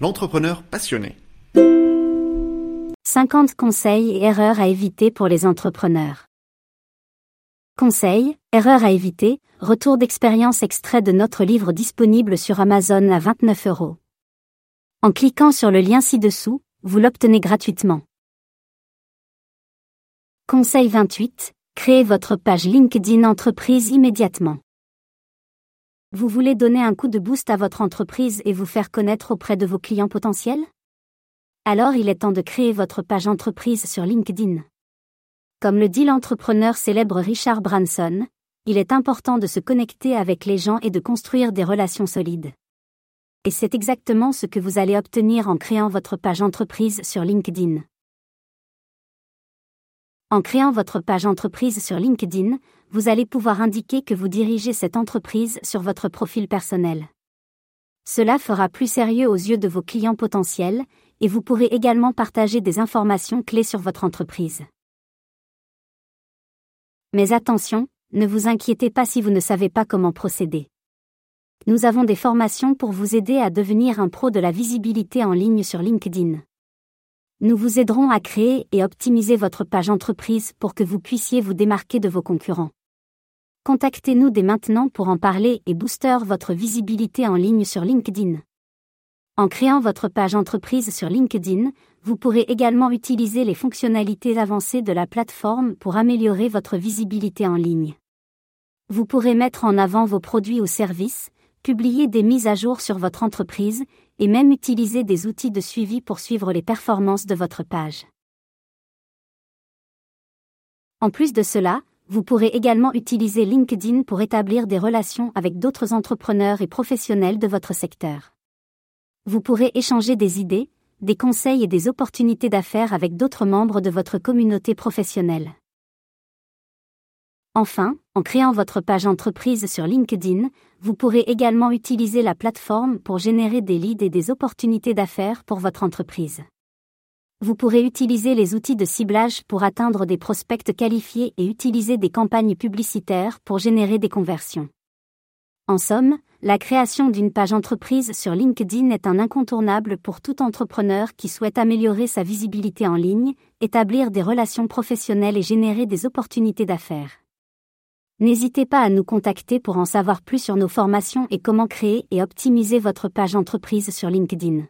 l'entrepreneur passionné. 50 conseils et erreurs à éviter pour les entrepreneurs. Conseils, erreurs à éviter, retour d'expérience extrait de notre livre disponible sur Amazon à 29 euros. En cliquant sur le lien ci-dessous, vous l'obtenez gratuitement. Conseil 28. Créez votre page LinkedIn entreprise immédiatement. Vous voulez donner un coup de boost à votre entreprise et vous faire connaître auprès de vos clients potentiels? Alors il est temps de créer votre page entreprise sur LinkedIn. Comme le dit l'entrepreneur célèbre Richard Branson, il est important de se connecter avec les gens et de construire des relations solides. Et c'est exactement ce que vous allez obtenir en créant votre page entreprise sur LinkedIn. En créant votre page entreprise sur LinkedIn, vous allez pouvoir indiquer que vous dirigez cette entreprise sur votre profil personnel. Cela fera plus sérieux aux yeux de vos clients potentiels, et vous pourrez également partager des informations clés sur votre entreprise. Mais attention, ne vous inquiétez pas si vous ne savez pas comment procéder. Nous avons des formations pour vous aider à devenir un pro de la visibilité en ligne sur LinkedIn. Nous vous aiderons à créer et optimiser votre page entreprise pour que vous puissiez vous démarquer de vos concurrents. Contactez-nous dès maintenant pour en parler et booster votre visibilité en ligne sur LinkedIn. En créant votre page entreprise sur LinkedIn, vous pourrez également utiliser les fonctionnalités avancées de la plateforme pour améliorer votre visibilité en ligne. Vous pourrez mettre en avant vos produits ou services, publier des mises à jour sur votre entreprise, et même utiliser des outils de suivi pour suivre les performances de votre page. En plus de cela, vous pourrez également utiliser LinkedIn pour établir des relations avec d'autres entrepreneurs et professionnels de votre secteur. Vous pourrez échanger des idées, des conseils et des opportunités d'affaires avec d'autres membres de votre communauté professionnelle. Enfin, en créant votre page entreprise sur LinkedIn, vous pourrez également utiliser la plateforme pour générer des leads et des opportunités d'affaires pour votre entreprise. Vous pourrez utiliser les outils de ciblage pour atteindre des prospects qualifiés et utiliser des campagnes publicitaires pour générer des conversions. En somme, la création d'une page entreprise sur LinkedIn est un incontournable pour tout entrepreneur qui souhaite améliorer sa visibilité en ligne, établir des relations professionnelles et générer des opportunités d'affaires. N'hésitez pas à nous contacter pour en savoir plus sur nos formations et comment créer et optimiser votre page entreprise sur LinkedIn.